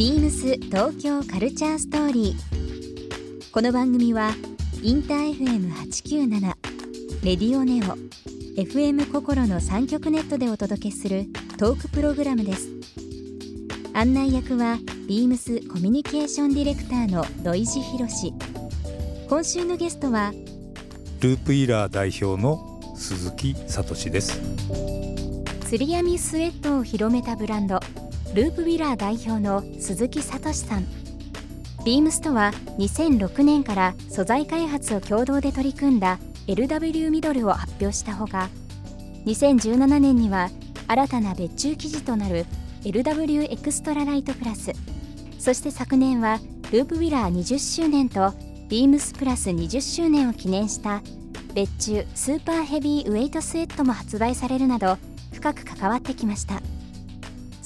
ビームス東京カルチャーストーリー。この番組はインター FM897 レディオネオ FM 心の三極ネットでお届けするトークプログラムです。案内役はビームスコミュニケーションディレクターの土井博志。今週のゲストはループイラー代表の鈴木聡です釣り網スウェットを広めたブランドループウィラー代表の鈴木聡さん。ビームスとは2006年から素材開発を共同で取り組んだ LW ミドルを発表したほか2017年には新たな別注生地となる LW エクストラライトプラスそして昨年はループウィラー20周年とビームスプラス20周年を記念した別注スーパーヘビーウェイトスウェットも発売されるなど深く関わってきました。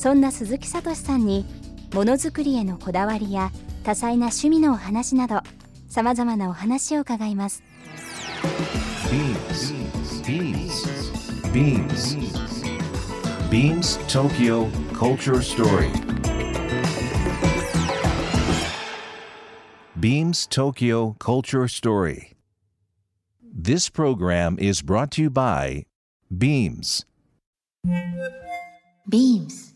そんな鈴木聡さんにものづくりへのこだわりや多彩な趣味のお話などさまざまなお話を伺います BeamsBeamsBeamsTokyo Culture Story Beams Tokyo Culture Story This program is brought to you by Beams Beams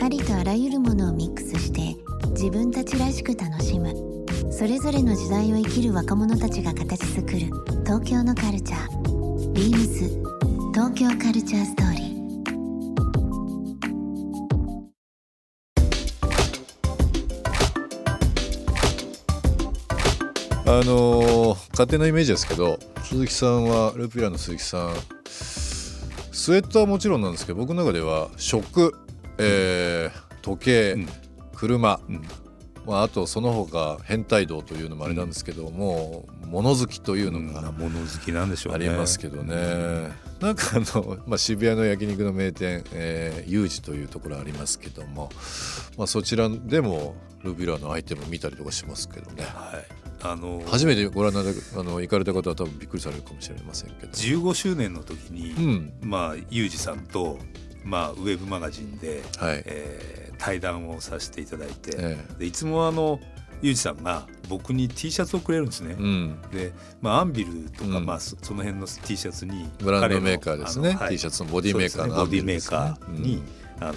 ありとあらゆるものをミックスして自分たちらしく楽しむ。それぞれの時代を生きる若者たちが形作る。東京のカルチャー。Beams 東京カルチャーストーリー。あのー勝手なイメージですけど鈴木さんはループイラの鈴木さん。スウェットはもちろんなんですけど僕の中では食、えー時計、うん。車、うん。まあ、あとその他変態道というのもあれなんですけども、物好きというのうん。が物好きなんでしょうあねりますけどね、なんかあの、まあ、渋谷の焼肉の名店、えー、ユージというところありますけども、まあ、そちらでもループイラーのアイテム見たりとかしますけどね。はい。あの初めてご覧になるあの行かれた方は多分びっくりされるかもしれませんけど。15周年の時に、うん。まあユージさんとまあウェブマガジンで、はい、えー対談をさせていただいて、えでいつもあのユージさんが僕に T シャツをくれるんですね。えうん。で、まあ、アンビルとか、うんまあ、そその辺の T シャツにブランドメーカーですね、はい。T シャツのボディメーカーのねボディメーカーに、あの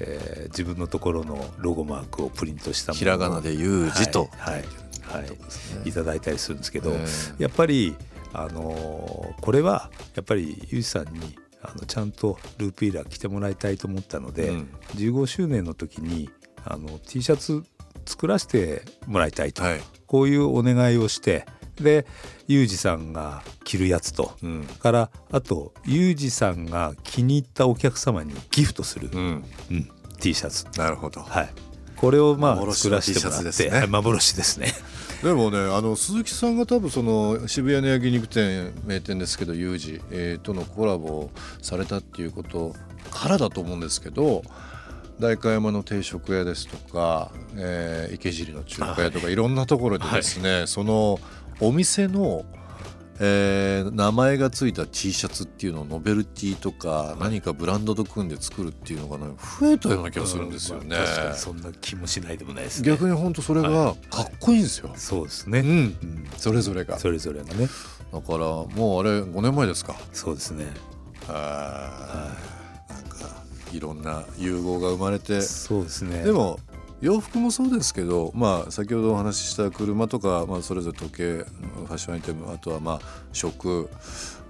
えー自分のところのロゴマークをプリントしたものをひらがなでユージと。はい。はい。はいいただいたりするんですけど、ええ。やっぱり、あのーこれはやっぱりユージさんにあのちゃんとループイラー着てもらいたいと思ったので、うん。15周年の時にあの T シャツ作らせてもらいたいと、はい。こういうお願いをしてでユージさんが着るやつと、うん。からあとユージさんが気に入ったお客様にギフトする、うん。うん T シャツ。なるほど。はいこれをまあ作らせてもらって、ですね。はい幻ですね。でもねあの鈴木さんが多分その渋谷の焼肉店名店ですけどユージ、えーとのコラボをされたっていうことからだと思うんですけど代官山の定食屋ですとか、えー池尻の中華屋とか、い、ろんなところでですね、そのお店の、えー名前がついた T シャツっていうのをノベルティとか何かブランドと組んで作るっていうのがね増えたような気がするんですよね。まあ確かにそんな気もしないでもないですね。逆に本当それがかっこいいんですよ。そうですね、うん。うん。それぞれが。それぞれがね。だからもうあれ5年前ですか。そうですね。あー。なんかいろんな融合が生まれて。そうですね。でも洋服もそうですけど、まあ、先ほどお話しした車とか、まあ、それぞれ時計ファッションアイテムあとはまあ食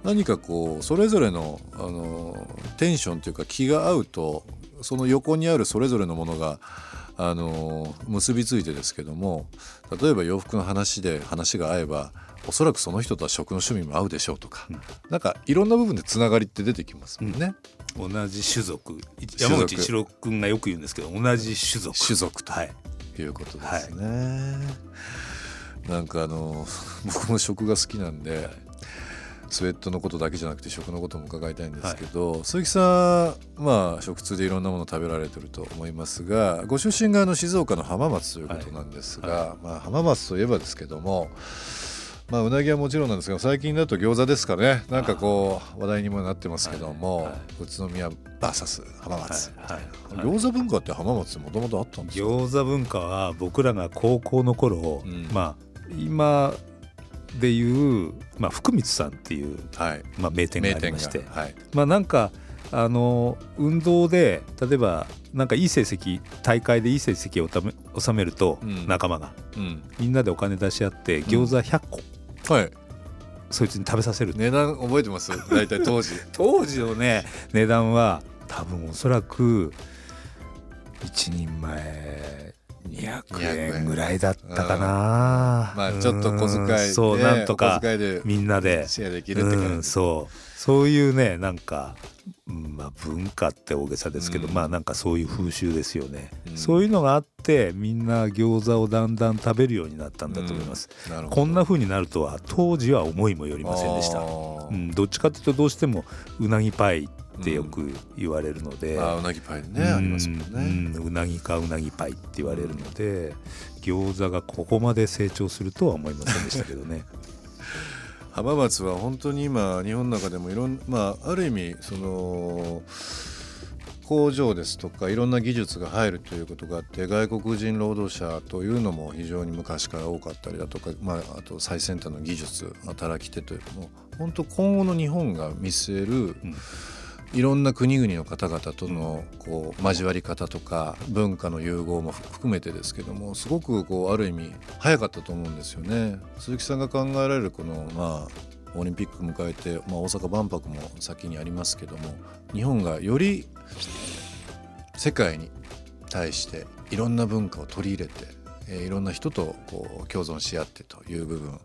何かこうそれぞれのあのテンションというか気が合うとその横にあるそれぞれのものがあの結びついてですけども例えば洋服の話で話が合えばおそらくその人とは食の趣味も合うでしょうとか、うんなんかいろんな部分でつながりって出てきますもんね。同じ種族。族。山内一郎君がよく言うんですけど同じ種族。種族と。はい。いうことですね。なんかあの僕も食が好きなんで、スウェットのことだけじゃなくて食のことも伺いたいんですけど、鈴木さんまあ食通でいろんなもの食べられてると思いますがご出身があの静岡の浜松ということなんですが、はい。まあ、浜松といえばですけどもまあうなぎはもちろんなんですけど最近だと餃子ですかね。なんかこう話題にもなってますけども、はい。はい宇都宮 VS 浜松、はい。はい。餃子文化って浜松もともとあったんですか？餃子文化は僕らが高校の頃、うん。まあ今でいう、まあ、福光さんっていう、はい。まあ、名店がありまして。はい。まあなんかあの運動で例えばなんかいい成績大会でいい成績をため収めるとうん。仲間が、うん。みんなでお金出し合って餃子100個、はい。そいつに食べさせる、値段覚えてます？大体当時。当時のね値段は多分おそらく1人前200円ぐらいだったかな、まあちょっと小遣いで、うんそうなんとおかみんなで。シェアできるって感じ、うん、そうそういうねなんか、うんまあ、文化って大げさですけど、うん。まあなんかそういう風習ですよね、うん。そういうのがあってみんな餃子をだんだん食べるようになったんだと思います、なるほど。こんな風になるとは当時は思いもよりませんでした。うん、どっちかというとどうしてもうなぎパイってよく言われるので、あーうなぎパイね、ありますもんね、うん。うんうなぎかうなぎパイって言われるので餃子がここまで成長するとは思いませんでしたけどね。浜松は本当に今日本の中でもいろんまあある意味その工場ですとかいろんな技術が入るということがあって外国人労働者というのも非常に昔から多かったりだとか、まあ、あと最先端の技術働き手というのも本当今後の日本が見据える、ん。いろんな国々の方々とのこう交わり方とか文化の融合も含めてですけどもすごくこうある意味早かったと思うんですよね。鈴木さんが考えられるこのまあオリンピック迎えて、まあ、大阪万博も先にありますけども日本がより世界に対していろんな文化を取り入れて、いろんな人とこう共存し合ってという部分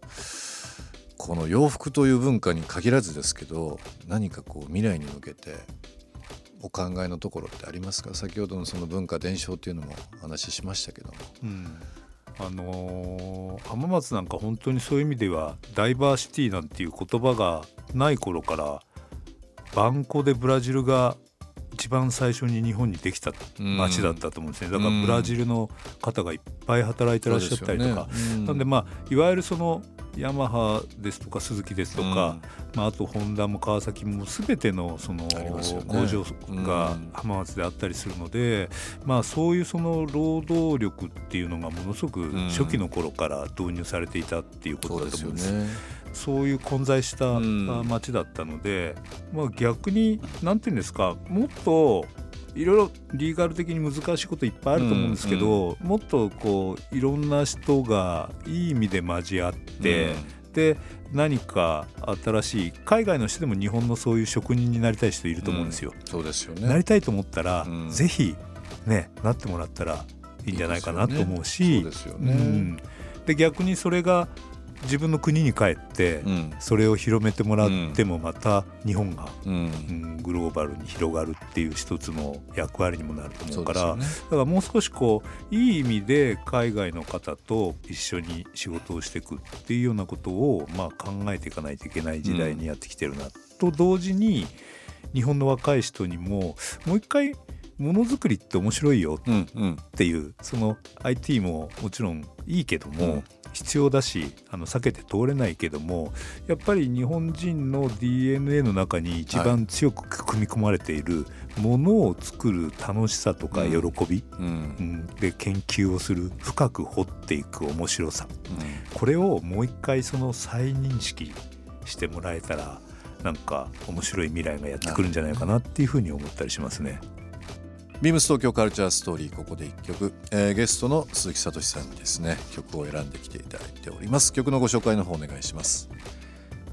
この洋服という文化に限らずですけど何かこう未来に向けてお考えのところってありますか？先ほどのその文化伝承っていうのも話ししましたけども。うん。あのー浜松なんか本当にそういう意味ではダイバーシティなんていう言葉がない頃からバンコでブラジルが一番最初に日本にできた町だったと思うんですね。だからブラジルの方がいっぱい働いてらっしゃったりとか、なんでまあいわゆるそのヤマハですとかスズキですとか、まあ、あとホンダも川崎も全てのその工場がうん。浜松であったりするので、まあ、そういうその労働力っていうのがものすごくん。初期の頃から導入されていたっていうことそうですよ。だと思うんです。ね。そういう混在した町だったので、まあ、逆に何て言うんですかもっといろいろリーガル的に難しいこといっぱいあると思うんですけど、もっとこういろんな人がいい意味で交わって、で何か新しい海外の人でも日本のそういう職人になりたい人いると思うんですよ。そうですよね。なりたいと思ったら、うん。ぜひねなってもらったらいいんじゃないかなと思うし。そうですよね。うん。で逆にそれが自分の国に帰って、うん。それを広めてもらってもまた日本が、グローバルに広がるっていう一つの役割にもなると思うからだからもう少しこういい意味で海外の方と一緒に仕事をしていくっていうようなことをまあ考えていかないといけない時代にやってきてるな、と同時に日本の若い人にももう一回ものづくりって面白いようんうん。っていうその IT ももちろんいいけども、うん。必要だしあの避けて通れないけどもやっぱり日本人の DNA の中に一番強く組み込まれているものを作る楽しさとか喜び、うん。うん。で研究をする深く掘っていく面白さ。これをもう一回その再認識してもらえたらなんか面白い未来がやってくるんじゃないかなっていうふうに思ったりしますね。ビームス東京カルチャーストーリーここで一曲、えーゲストの鈴木聡さんにですね。曲を選んできていただいております。曲のご紹介の方お願いします。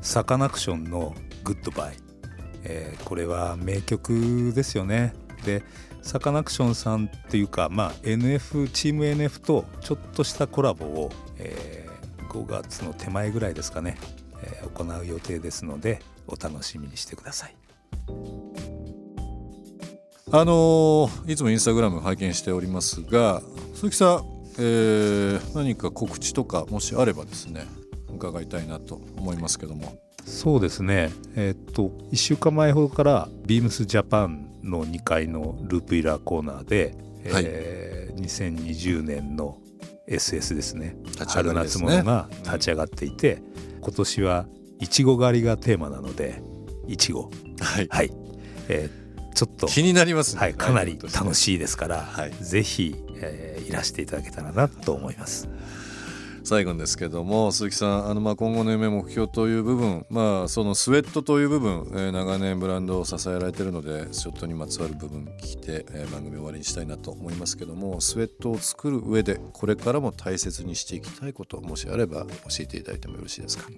サカナクションの「グッドバイ」えーこれは名曲ですよね。でサカナクションさんっていうか、まあ、NF チーム NF とちょっとしたコラボを、えー5月の手前ぐらいですかね、えー行う予定ですのでお楽しみにしてください。あのーいつもインスタグラム拝見しておりますが鈴木さん、えー何か告知とかもしあればですね伺いたいなと思いますけども。そうですね。えーっと1週間前ほどからビームスジャパンの2階のループイラーコーナーで、えー2020年の SS ですね。ですね。夏物が立ち上がっていて、今年はいちご狩りがテーマなのでいちごはい。はい、えーちょっと気になりますね、はい、かなり楽いしいですから、はい。ぜひ、えーいらしていただけたらなと思います。最後ですけども鈴木さんあのまあ今後の夢目標という部分まあそのスウェットという部分、えー長年ブランドを支えられているのでスウェットにまつわる部分聞いて、えー番組終わりにしたいなと思いますけどもスウェットを作る上でこれからも大切にしていきたいこともしあれば教えていただいてもよろしいですか？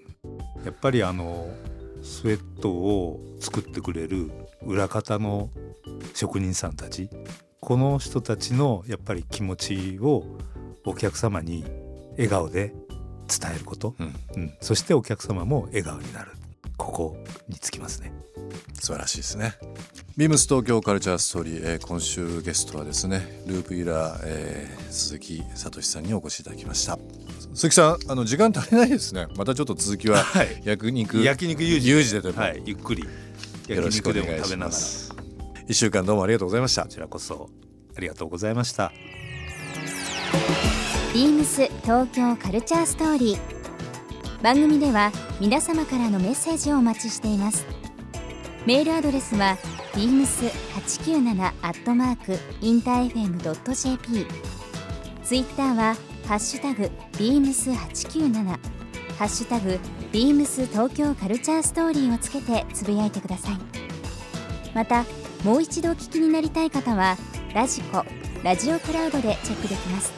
やっぱりあのスウェットを作ってくれる裏方の職人さんたちこの人たちのやっぱり気持ちをお客様に笑顔で伝えること、うん。うん、そしてお客様も笑顔になる。ここにつきますね。素晴らしいですね。ビームス東京カルチャーストーリー、えー今週ゲストはですねループイラー、えー鈴木聡さんにお越しいただきました。鈴木さんあの時間足りないですね。またちょっと続きははい。焼肉。焼肉有事で。はい、ゆっくりよ焼ろしくお肉で願いしも食べながらます。一週間どうもありがとうございました。こちらこそありがとうございました。ビームス東京カルチャーストーリー。番組では皆様からのメッセージをお待ちしています。メールアドレスは beams897 アットマークインター FM.jp ツイッターはハッシュタグ beams897 ハッシュタグ beams 東京カルチャーストーリーをつけてつぶやいてくださいまたもう一度お聞きになりたい方はラジコラジオクラウドでチェックできます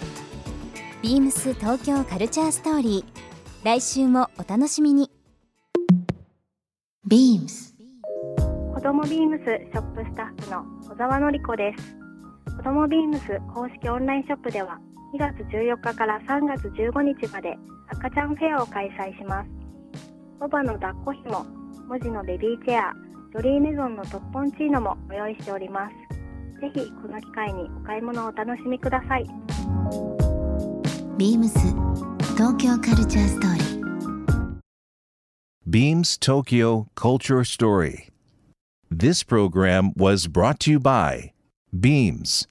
ビームス東京カルチャーストーリー来週もお楽しみに beams 子どもビームスショップスタッフの小沢典子です。子どもビームス公式オンラインショップでは2月14日から3月15日まで赤ちゃんフェアを開催します。ボバの抱っこひも、文字のベビーチェア、ジョリーメゾンのトッポンチーノもご用意しております。ぜひこの機会にお買い物をお楽しみください。ビームス東京カルチャーストーリー Beams Tokyo Culture Story. This program was brought to you by Beams.